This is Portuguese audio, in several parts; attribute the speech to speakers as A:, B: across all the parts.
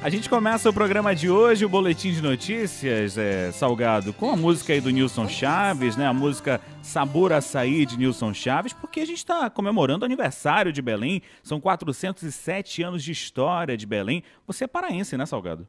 A: A gente começa o programa de hoje, o Boletim de Notícias, é, Salgado, com a música aí do Nilson Chaves, né? A música Sabor Açaí de Nilson Chaves, porque a gente está comemorando o aniversário de Belém. São 407 anos de história de Belém. Você é paraense, né, Salgado?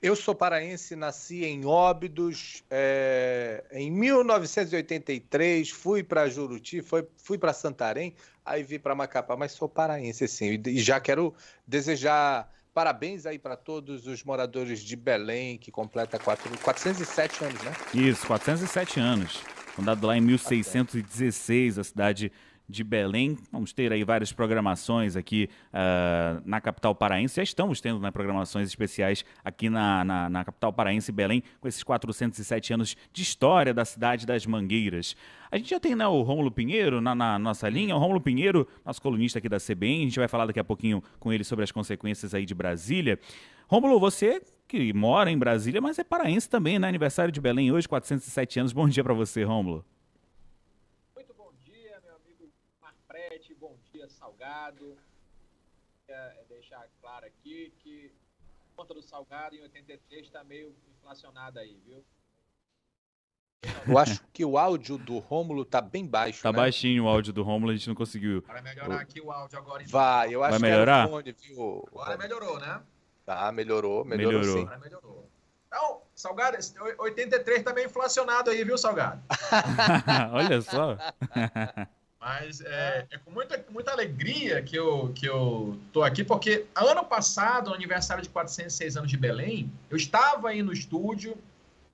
B: Eu sou paraense, nasci em Óbidos é, em 1983, fui para Juruti, fui, fui para Santarém, aí vim para Macapá, mas sou paraense, sim. E já quero desejar Parabéns aí para todos os moradores de Belém, que completa 4, 407 anos, né?
A: Isso, 407 anos. Fundado lá em 1616, a cidade de Belém. Vamos ter aí várias programações aqui uh, na capital paraense. Já estamos tendo né, programações especiais aqui na, na, na, capital paraense, Belém, com esses 407 anos de história da cidade das Mangueiras. A gente já tem né, o Rômulo Pinheiro na, na, nossa linha. O Rômulo Pinheiro, nosso colunista aqui da CBN, a gente vai falar daqui a pouquinho com ele sobre as consequências aí de Brasília. Rômulo, você que mora em Brasília, mas é paraense também, né? Aniversário de Belém hoje, 407 anos. Bom dia para você, Rômulo.
C: Salgado. É deixar claro aqui que a conta do salgado em 83 está meio inflacionada aí, viu?
B: Eu acho que o áudio do Rômulo tá bem baixo.
A: Tá
B: né?
A: baixinho o áudio do Rômulo, a gente não conseguiu.
C: Vai melhorar aqui o áudio agora.
B: Então. Vai, eu acho
A: Vai melhorar? que
C: fone, viu? Agora melhorou, né?
B: Tá, melhorou, melhorou, melhorou. sim.
C: Agora melhorou. Então, Salgado, 83 tá meio inflacionado aí, viu, Salgado?
A: Olha só.
C: Mas é, é, com muita, muita alegria que eu, que eu tô aqui, porque ano passado, no aniversário de 406 anos de Belém, eu estava aí no estúdio,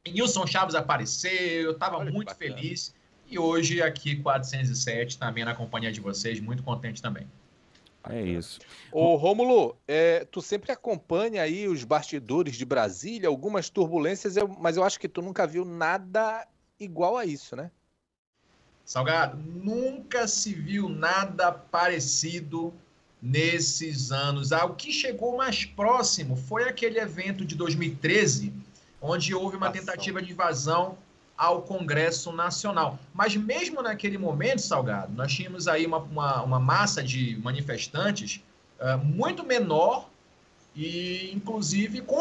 C: e Nilson Chaves apareceu, eu estava muito feliz. E hoje, aqui, 407, também na companhia de vocês, muito contente também.
A: É isso.
B: Ô, Rômulo, é, tu sempre acompanha aí os bastidores de Brasília, algumas turbulências, mas eu acho que tu nunca viu nada igual a isso, né?
C: Salgado, nunca se viu nada parecido nesses anos. Ah, o que chegou mais próximo foi aquele evento de 2013, onde houve uma tentativa de invasão ao Congresso Nacional. Mas mesmo naquele momento, Salgado, nós tínhamos aí uma, uma, uma massa de manifestantes uh, muito menor e, inclusive, com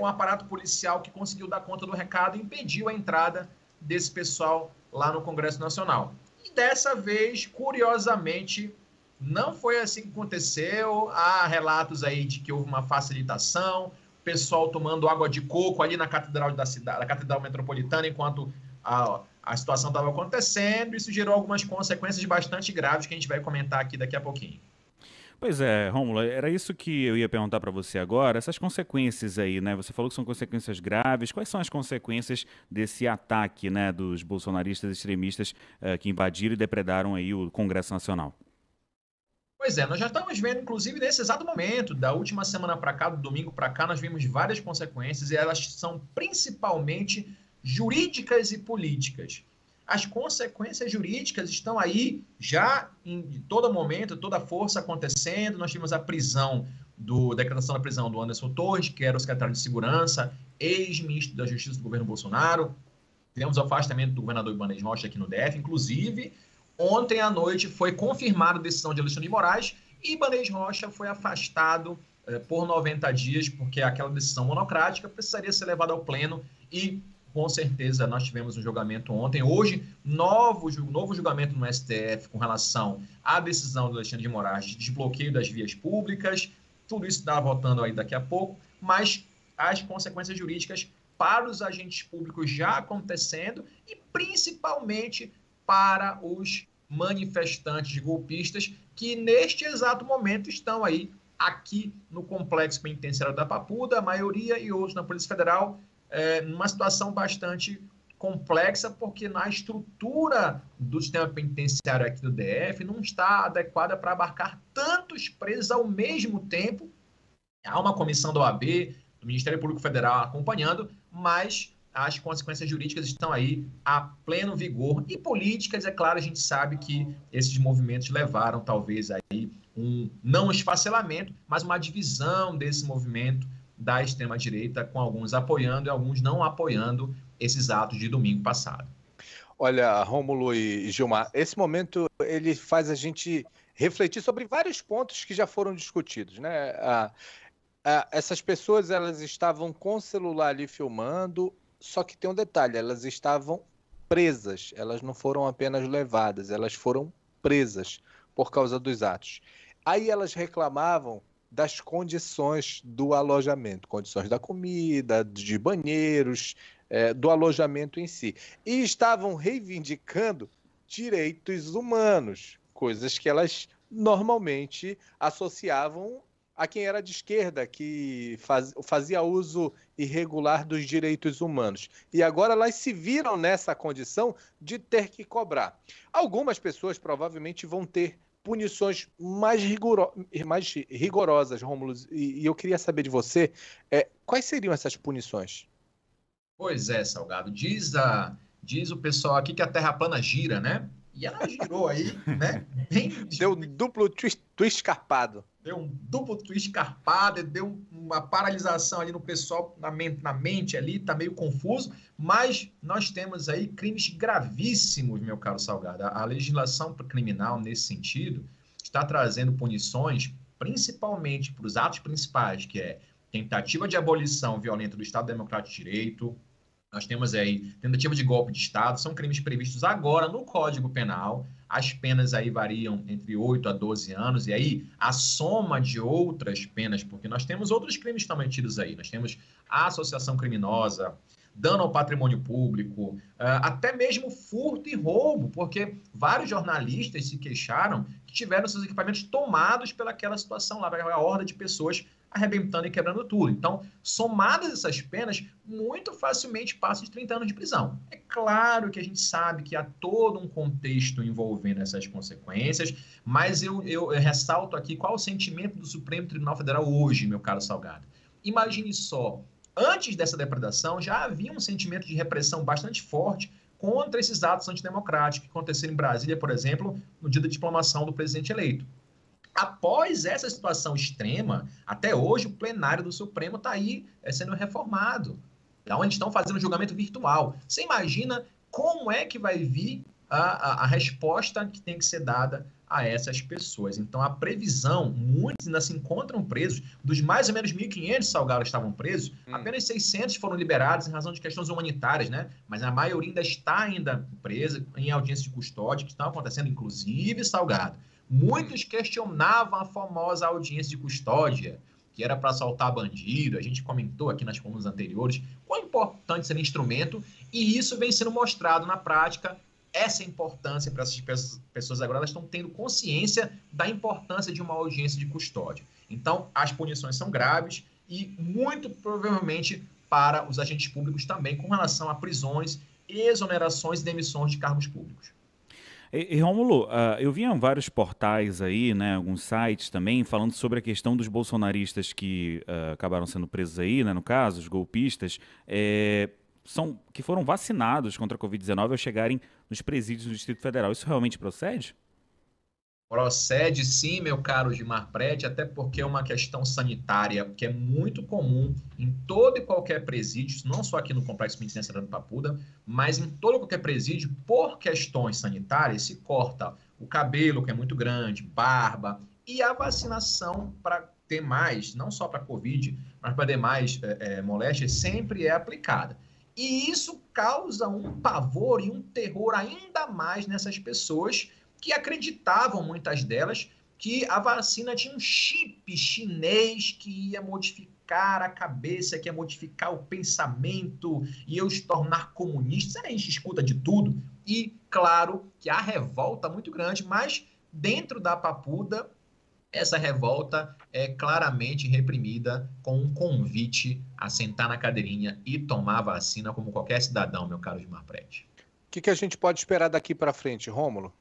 C: um aparato policial que conseguiu dar conta do recado, impediu a entrada desse pessoal lá no Congresso Nacional. E dessa vez, curiosamente, não foi assim que aconteceu. Há relatos aí de que houve uma facilitação, pessoal tomando água de coco ali na catedral da cidade, na catedral metropolitana, enquanto a, a situação estava acontecendo. Isso gerou algumas consequências bastante graves que a gente vai comentar aqui daqui a pouquinho.
A: Pois é, Rômulo, era isso que eu ia perguntar para você agora. Essas consequências aí, né? Você falou que são consequências graves. Quais são as consequências desse ataque, né, dos bolsonaristas extremistas uh, que invadiram e depredaram aí o Congresso Nacional?
C: Pois é, nós já estamos vendo, inclusive, nesse exato momento, da última semana para cá, do domingo para cá, nós vimos várias consequências e elas são principalmente jurídicas e políticas as consequências jurídicas estão aí já em todo momento, toda força acontecendo. Nós tivemos a prisão do a decretação da prisão do Anderson Torres, que era o secretário de Segurança, ex-ministro da Justiça do governo Bolsonaro. Tivemos o afastamento do governador Ibanez Rocha aqui no DF. Inclusive, ontem à noite foi confirmada a decisão de Alexandre de Moraes e Ibanez Rocha foi afastado eh, por 90 dias, porque aquela decisão monocrática precisaria ser levada ao pleno e com certeza nós tivemos um julgamento ontem. Hoje, novo, novo julgamento no STF com relação à decisão do Alexandre de Moraes de desbloqueio das vias públicas. Tudo isso está voltando aí daqui a pouco, mas as consequências jurídicas para os agentes públicos já acontecendo e principalmente para os manifestantes golpistas que neste exato momento estão aí aqui no complexo penitenciário da Papuda, a maioria e outros na Polícia Federal é, numa situação bastante complexa, porque na estrutura do sistema penitenciário aqui do DF não está adequada para abarcar tantos presos ao mesmo tempo. Há uma comissão da OAB, do Ministério Público Federal acompanhando, mas as consequências jurídicas estão aí a pleno vigor e políticas, é claro, a gente sabe que esses movimentos levaram talvez aí um não esfacelamento, mas uma divisão desse movimento da extrema-direita, com alguns apoiando e alguns não apoiando esses atos de domingo passado.
B: Olha, Rômulo e Gilmar, esse momento ele faz a gente refletir sobre vários pontos que já foram discutidos, né? ah, essas pessoas elas estavam com o celular ali filmando, só que tem um detalhe, elas estavam presas, elas não foram apenas levadas, elas foram presas por causa dos atos. Aí elas reclamavam das condições do alojamento, condições da comida, de banheiros, é, do alojamento em si. E estavam reivindicando direitos humanos, coisas que elas normalmente associavam a quem era de esquerda, que faz, fazia uso irregular dos direitos humanos. E agora elas se viram nessa condição de ter que cobrar. Algumas pessoas provavelmente vão ter punições mais, rigoro, mais rigorosas, Rômulo, e, e, eu queria saber de você, é, quais seriam essas punições?
C: Pois é, Salgado. Diz, a, diz o pessoal aqui que a Terra plana gira, né? E ela girou aí, né?
B: Bem... Deu duplo twist, twist carpado
C: deu um duplo twist carpado, deu uma paralisação ali no pessoal, na mente, na mente ali, tá meio confuso, mas nós temos aí crimes gravíssimos, meu caro Salgado. A, a legislação criminal, nesse sentido, está trazendo punições, principalmente para os atos principais, que é tentativa de abolição violenta do Estado Democrático de Direito, nós temos aí tentativa de golpe de Estado, são crimes previstos agora no Código Penal. As penas aí variam entre 8 a 12 anos, e aí a soma de outras penas, porque nós temos outros crimes também tidos aí. Nós temos associação criminosa, dano ao patrimônio público, ah, até mesmo furto e roubo, porque vários jornalistas se queixaram que tiveram seus equipamentos tomados pelaquela situação lá, pela horda de pessoas arrebentando e quebrando tudo. Então, somadas essas penas, muito facilmente passa de 30 anos de prisão. É claro que a gente sabe que há todo um contexto envolvendo essas consequências, mas eu, eu, eu ressalto aqui qual o sentimento do Supremo Tribunal Federal hoje, meu caro Salgado. Imagine só, antes dessa depredação já havia um sentimento de repressão bastante forte contra esses atos antidemocráticos que aconteceram em Brasília, por exemplo, no dia da diplomação do presidente eleito. Após essa situação extrema, até hoje o plenário do Supremo está aí é, sendo reformado. Então, eles estão fazendo julgamento virtual. Você imagina como é que vai vir a, a, a, resposta que tem que ser dada a essas pessoas. Então, a previsão, muitos ainda se encontram presos. Dos mais ou menos 1.500 salgados estavam presos, hum. apenas 600 foram liberados em razão de questões humanitárias, né? Mas a maioria ainda está ainda presa em audiência de custódia, que estão acontecendo, inclusive, salgado. Muitos questionavam a famosa audiência de custódia, que era para soltar bandido. A gente comentou aqui nas colunas anteriores quão importante esse instrumento, e isso vem sendo mostrado na prática. Essa importância para essas pessoas agora, elas estão tendo consciência da importância de uma audiência de custódia. Então, as punições são graves e muito provavelmente para os agentes públicos também com relação a prisões, exonerações e demissões de cargos públicos.
A: E, e Rômulo, uh, eu vi vários portais aí, né, alguns sites também, falando sobre a questão dos bolsonaristas que uh, acabaram sendo presos aí, né, no caso, os golpistas, é, são, que foram vacinados contra a Covid-19 ao chegarem nos presídios do Distrito Federal. Isso realmente procede?
C: Procede sim, meu caro Gilmar Prete, até porque é uma questão sanitária que é muito comum em todo e qualquer presídio, não só aqui no Complexo Penitenciário do Papuda, mas em todo e qualquer presídio, por questões sanitárias, se corta o cabelo, que é muito grande, barba, e a vacinação para ter mais, não só para Covid, mas para demais é, é, moléstias, sempre é aplicada. E isso causa um pavor e um terror ainda mais nessas pessoas que acreditavam, muitas delas, que a vacina tinha um chip chinês que ia modificar a cabeça, que ia modificar o pensamento eu se tornar comunista. A gente escuta de tudo. E, claro, que há revolta muito grande, mas dentro da papuda, essa revolta é claramente reprimida com um convite a sentar na cadeirinha e tomar a vacina como qualquer cidadão, meu caro Gilmar Prete.
B: O que, que a gente pode esperar daqui para frente, Rômulo?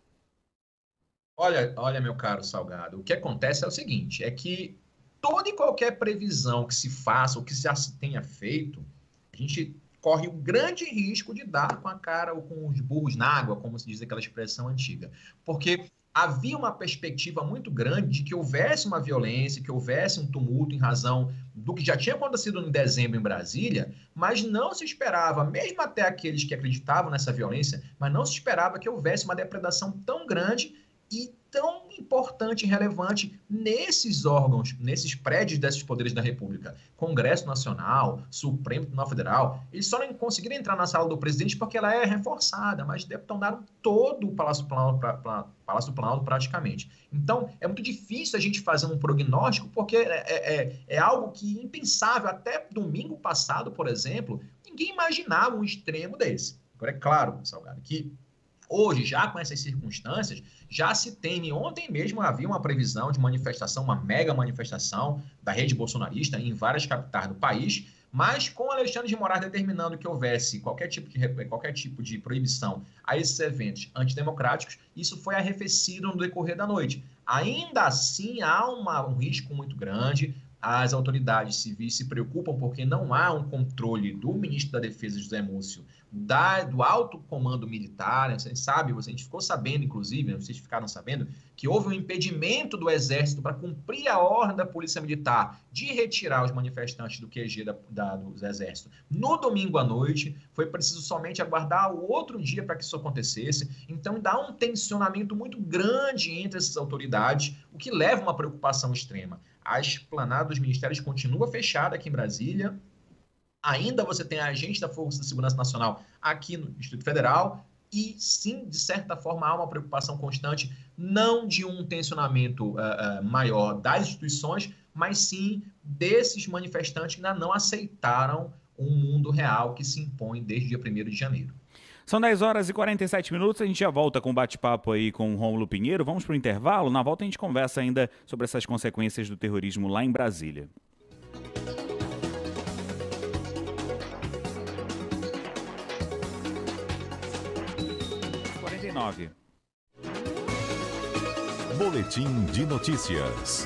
C: Olha, olha, meu caro Salgado, o que acontece é o seguinte: é que toda e qualquer previsão que se faça ou que já se tenha feito, a gente corre o grande risco de dar com a cara ou com os burros na água, como se diz aquela expressão antiga. Porque havia uma perspectiva muito grande de que houvesse uma violência, que houvesse um tumulto em razão do que já tinha acontecido em dezembro em Brasília, mas não se esperava, mesmo até aqueles que acreditavam nessa violência, mas não se esperava que houvesse uma depredação tão grande e tão importante e relevante nesses órgãos, nesses prédios desses poderes da República. Congresso Nacional, Supremo Tribunal Federal, eles só não conseguiram entrar na sala do presidente porque ela é reforçada, mas detonaram todo o Palácio Planalto, pra, pra, Palácio Planalto praticamente. Então, é muito difícil a gente fazer um prognóstico, porque é, é, é algo que é impensável. Até domingo passado, por exemplo, ninguém imaginava um extremo desse. Agora, é claro, Salgado, que Hoje, já com essas circunstâncias, já se tem. Ontem mesmo havia uma previsão de manifestação, uma mega manifestação da rede bolsonarista em várias capitais do país, mas com Alexandre de Moraes determinando que houvesse qualquer tipo de, qualquer tipo de proibição a esses eventos antidemocráticos, isso foi arrefecido no decorrer da noite. Ainda assim, há uma, um risco muito grande. As autoridades civis se preocupam porque não há um controle do ministro da Defesa, José Múcio, da, do alto comando militar, né? você sabe, a gente ficou sabendo, inclusive, né? vocês ficaram sabendo, que houve um impedimento do Exército para cumprir a ordem da Polícia Militar de retirar os manifestantes do QG da, da, do Exército no domingo à noite. Foi preciso somente aguardar o outro dia para que isso acontecesse. Então, dá um tensionamento muito grande entre essas autoridades, o que leva a uma preocupação extrema. A esplanada dos ministérios continua fechada aqui em Brasília, Ainda você tem agente da Força de Segurança Nacional aqui no Distrito Federal, e sim, de certa forma, há uma preocupação constante, não de um tensionamento uh, uh, maior das instituições, mas sim desses manifestantes que ainda não aceitaram um mundo real que se impõe desde o dia 1 de janeiro.
A: São 10 horas e 47 minutos, a gente já volta com um bate-papo aí com o Rômulo Pinheiro. Vamos para o intervalo? Na volta a gente conversa ainda sobre essas consequências do terrorismo lá em Brasília. 19.
D: Boletim de notícias.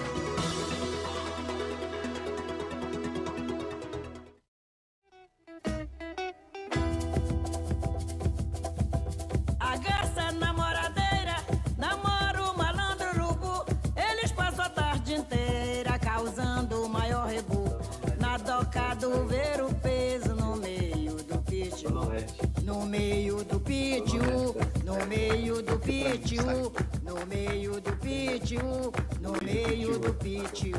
E: A no meio do pitiu, no meio do pitiu.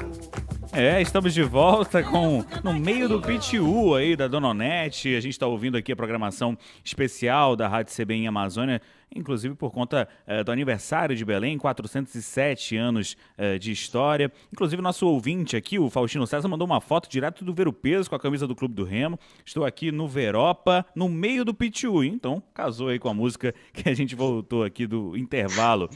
A: É, estamos de volta com no meio do PTU aí da Dona Onete. A gente está ouvindo aqui a programação especial da Rádio CBN Amazônia, inclusive por conta eh, do aniversário de Belém, 407 anos eh, de história. Inclusive, nosso ouvinte aqui, o Faustino César, mandou uma foto direto do Vero Peso com a camisa do Clube do Remo. Estou aqui no Veropa, no meio do PTU. Então, casou aí com a música que a gente voltou aqui do intervalo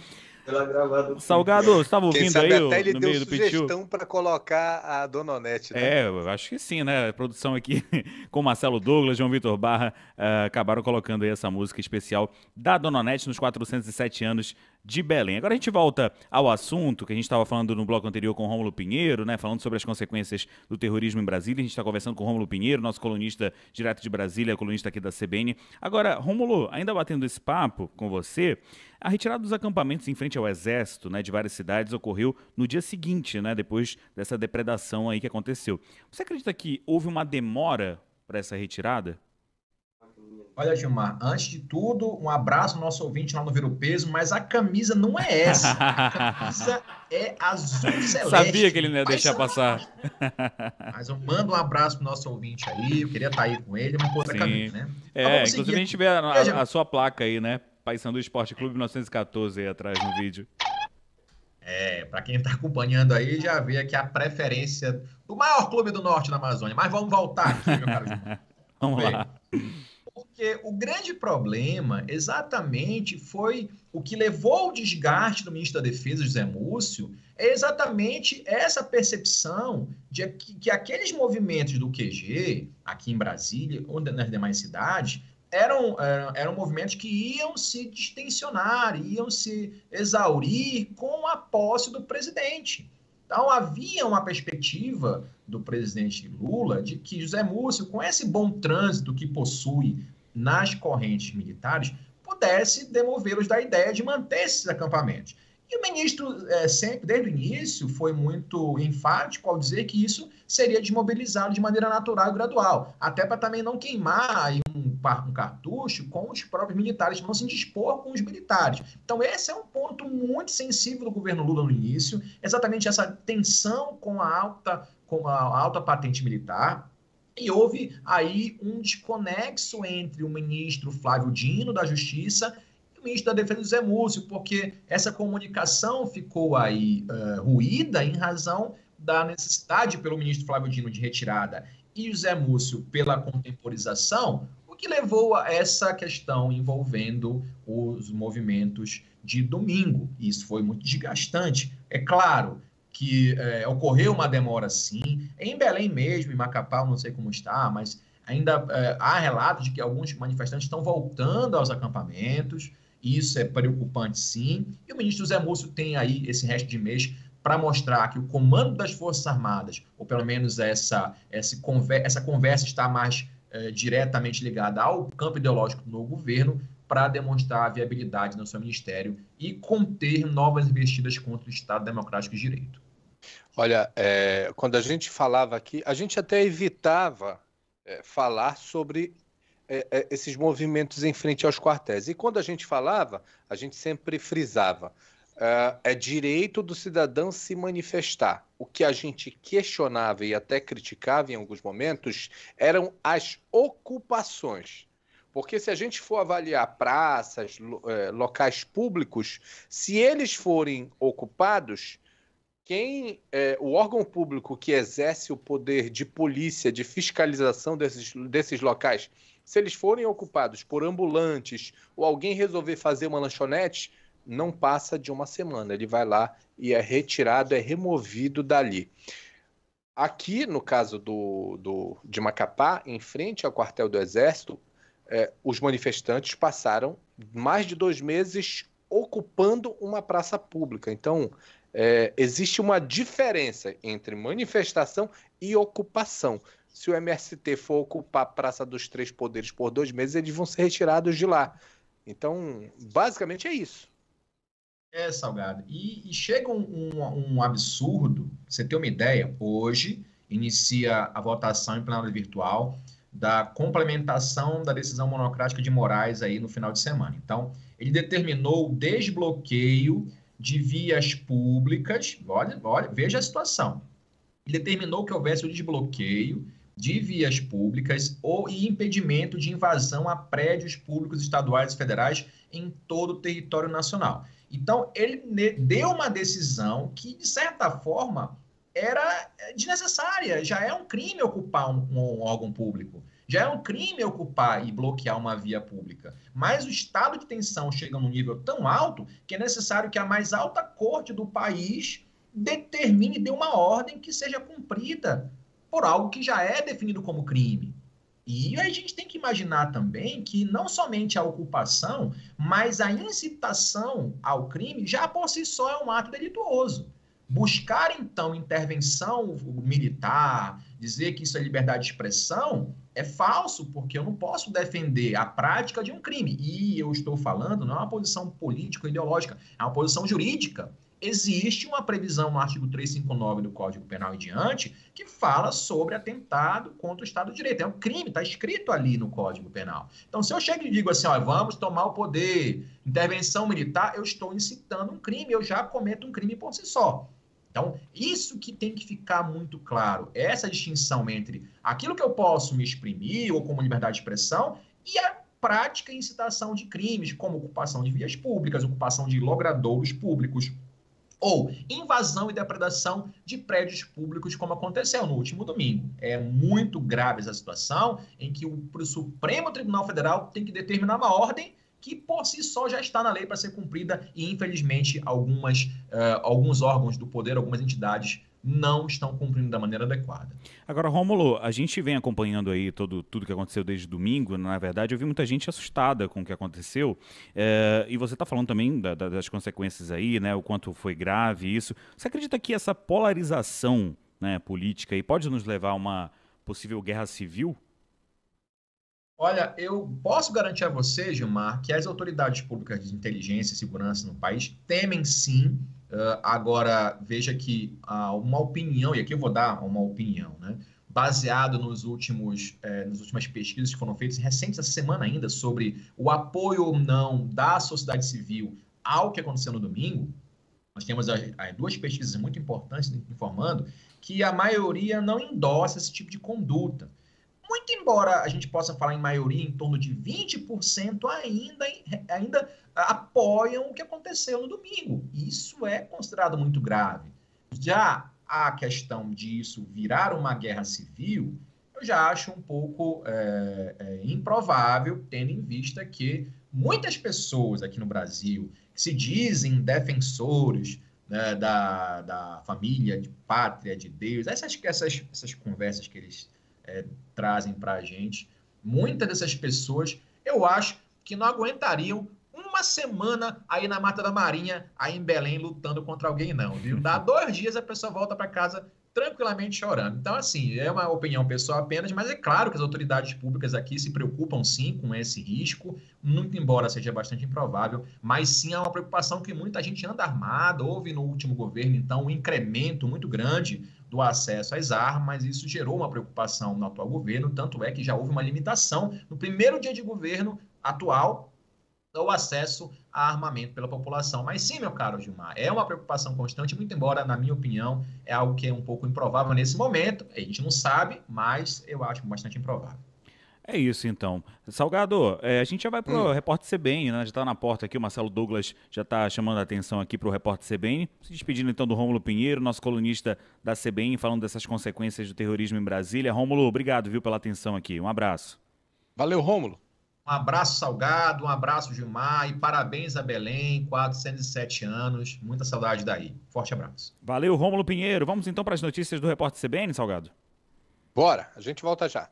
B: pela gravada.
A: Salgado, você estava ouvindo aí
B: até ele
A: no
B: deu
A: meio do
B: sugestão para colocar a Dona Onete,
A: né? É, eu acho que sim, né? A produção aqui com Marcelo Douglas, João Vitor Barra, uh, acabaram colocando aí essa música especial da Dona Onete nos 407 anos de Belém. Agora a gente volta ao assunto que a gente estava falando no bloco anterior com Rômulo Pinheiro, né? Falando sobre as consequências do terrorismo em Brasília. A gente está conversando com Rômulo Pinheiro, nosso colunista direto de Brasília, colunista aqui da CBN. Agora, Rômulo, ainda batendo esse papo com você, a retirada dos acampamentos em frente ao exército, né, de várias cidades ocorreu no dia seguinte, né, depois dessa depredação aí que aconteceu. Você acredita que houve uma demora para essa retirada?
C: Olha, Gilmar, antes de tudo, um abraço ao nosso ouvinte lá no Viro Peso, mas a camisa não é essa. A camisa é azul celeste.
A: Sabia que ele não ia deixar passar.
C: Mas eu mando um abraço pro nosso ouvinte aí, eu queria estar aí com ele, mas outra camisa, né?
A: É, inclusive a gente vê a, a, a sua placa aí, né? Paysandu Esporte Clube 1914 aí atrás no vídeo.
C: É, para quem está acompanhando aí, já vê aqui a preferência do maior clube do norte da Amazônia. Mas vamos voltar aqui, meu caro
A: Vamos lá.
C: Porque o grande problema exatamente foi o que levou ao desgaste do ministro da Defesa, José Múcio, é exatamente essa percepção de que, que aqueles movimentos do QG, aqui em Brasília, ou nas demais cidades, eram, eram, eram movimentos que iam se distensionar, iam se exaurir com a posse do presidente. Então, havia uma perspectiva do presidente Lula de que José Múcio, com esse bom trânsito que possui nas correntes militares, pudesse demovê-los da ideia de manter esses acampamentos. E o ministro, é, sempre, desde o início, foi muito enfático ao dizer que isso seria desmobilizado de maneira natural e gradual, até para também não queimar um, um cartucho com os próprios militares, não se dispor com os militares. Então, esse é um ponto muito sensível do governo Lula no início, exatamente essa tensão com a alta, com a alta patente militar. E houve aí um desconexo entre o ministro Flávio Dino, da Justiça, o ministro da Defesa, Zé Múcio, porque essa comunicação ficou aí uh, ruída em razão da necessidade pelo ministro Flávio Dino de retirada e o Zé Múcio pela contemporização, o que levou a essa questão envolvendo os movimentos de domingo. Isso foi muito desgastante. É claro que é, ocorreu uma demora sim, em Belém mesmo, em Macapá, não sei como está, mas ainda é, há relatos de que alguns manifestantes estão voltando aos acampamentos. Isso é preocupante, sim. E o ministro Zé Múcio tem aí esse resto de mês para mostrar que o comando das Forças Armadas, ou pelo menos essa, essa, conversa, essa conversa está mais é, diretamente ligada ao campo ideológico do novo governo, para demonstrar a viabilidade no seu ministério e conter novas investidas contra o Estado Democrático de Direito.
B: Olha, é, quando a gente falava aqui, a gente até evitava é, falar sobre é, é, esses movimentos em frente aos quartéis. E quando a gente falava, a gente sempre frisava: é, é direito do cidadão se manifestar. O que a gente questionava e até criticava em alguns momentos eram as ocupações. Porque se a gente for avaliar praças, é, locais públicos, se eles forem ocupados, quem é, o órgão público que exerce o poder de polícia, de fiscalização desses, desses locais, se eles forem ocupados por ambulantes ou alguém resolver fazer uma lanchonete, não passa de uma semana. Ele vai lá e é retirado, é removido dali. Aqui, no caso do, do, de Macapá, em frente ao quartel do Exército, é, os manifestantes passaram mais de dois meses ocupando uma praça pública. Então, é, existe uma diferença entre manifestação e ocupação se o MST for ocupar a Praça dos Três Poderes por dois meses, eles vão ser retirados de lá. Então, basicamente é isso.
C: É, Salgado. E, e chega um, um, um, absurdo, você ter uma ideia, hoje inicia a votação em plenário virtual da complementação da decisão monocrática de Moraes aí no final de semana. Então, ele determinou o desbloqueio de vias públicas, olha, olha, veja a situação. Determinou que houvesse o desbloqueio de vias públicas ou impedimento de invasão a prédios públicos estaduais e federais em todo o território nacional. Então, ele deu uma decisão que, de certa forma, era é, desnecessária. Já é um crime ocupar um, um órgão público. Já é um crime ocupar e bloquear uma via pública. Mas o estado de tensão chega num nível tão alto que é necessário que a mais alta corte do país determine, dê uma ordem que seja cumprida por algo que já é definido como crime. E a gente tem que imaginar também que não somente a ocupação, mas a incitação ao crime já por si só é um ato delituoso. Buscar, então, intervenção militar, dizer que isso é liberdade de expressão, é falso, porque eu não posso defender a prática de um crime. E eu estou falando, não é uma posição político-ideológica, é uma posição jurídica existe uma previsão no artigo 359 do Código Penal e diante que fala sobre atentado contra o Estado de Direito. É um crime, está escrito ali no Código Penal. Então, se eu chego e digo assim, ó, vamos tomar o poder, intervenção militar, eu estou incitando um crime, eu já cometo um crime por si só. Então, isso que tem que ficar muito claro, essa distinção entre aquilo que eu posso me exprimir ou como liberdade de expressão e a prática e incitação de crimes, como ocupação de vias públicas, ocupação de logradouros públicos, ou invasão e depredação de prédios públicos, como aconteceu no último domingo. É muito grave essa situação em que o, Supremo Tribunal Federal tem que determinar uma ordem que por si só já está na lei para ser cumprida e infelizmente algumas, uh, alguns órgãos do poder, algumas entidades não estão cumprindo da maneira adequada.
A: Agora, Rômulo, a gente vem acompanhando aí todo, tudo que aconteceu desde domingo. Na verdade, eu vi muita gente assustada com o que aconteceu. É, e você está falando também da, da, das consequências aí, né? O quanto foi grave isso. Você acredita que essa polarização né, política aí pode nos levar a uma possível guerra civil?
C: Olha, eu posso garantir a você, Gilmar, que as autoridades públicas de inteligência e segurança no país temem sim. Uh, agora, veja que uh, uma opinião, e aqui eu vou dar uma opinião, né? baseado nos últimos, eh, nas últimas pesquisas que foram feitas recentes essa semana ainda sobre o apoio ou não da sociedade civil ao que aconteceu no domingo, nós temos as, as duas pesquisas muito importantes informando que a maioria não endossa esse tipo de conduta. Muito embora a gente possa falar em maioria, em torno de 20% ainda, ainda apoiam o que aconteceu no domingo. Isso é considerado muito grave. Já a questão disso virar uma guerra civil, eu já acho um pouco é, é, improvável, tendo em vista que muitas pessoas aqui no Brasil que se dizem defensores né, da, da família, de pátria, de Deus, essas, essas, essas conversas que eles é, trazem para a gente, muitas dessas pessoas, eu acho que não aguentariam uma semana aí na Mata da Marinha, aí em Belém, lutando contra alguém, não, viu? Dá dois dias a pessoa volta para casa tranquilamente chorando. Então, assim, é uma opinião pessoal apenas, mas é claro que as autoridades públicas aqui se preocupam sim com esse risco, muito embora seja bastante improvável, mas sim é uma preocupação que muita gente anda armada, houve no último governo, então, um incremento muito grande do acesso às armas, isso gerou uma preocupação no atual governo, tanto é que já houve uma limitação no primeiro dia de governo atual o acesso a armamento pela população. Mas sim, meu caro Gilmar, é uma preocupação constante, muito embora, na minha opinião, é algo que é um pouco improvável nesse momento. A gente não sabe, mas eu acho bastante improvável.
A: É isso então. Salgado, é, a gente já vai para o hum. Repórter CBN, né? Já está na porta aqui, o Marcelo Douglas já está chamando a atenção aqui para o Repórter CBN. Se despedindo então do Rômulo Pinheiro, nosso colunista da CBN, falando dessas consequências do terrorismo em Brasília. Rômulo, obrigado, viu, pela atenção aqui. Um abraço.
B: Valeu, Rômulo.
C: Um abraço, Salgado, um abraço, Gilmar, e parabéns a Belém, 407 anos. Muita saudade daí. Forte abraço.
A: Valeu, Rômulo Pinheiro. Vamos então para as notícias do Repórter CBN, Salgado?
B: Bora, a gente volta já.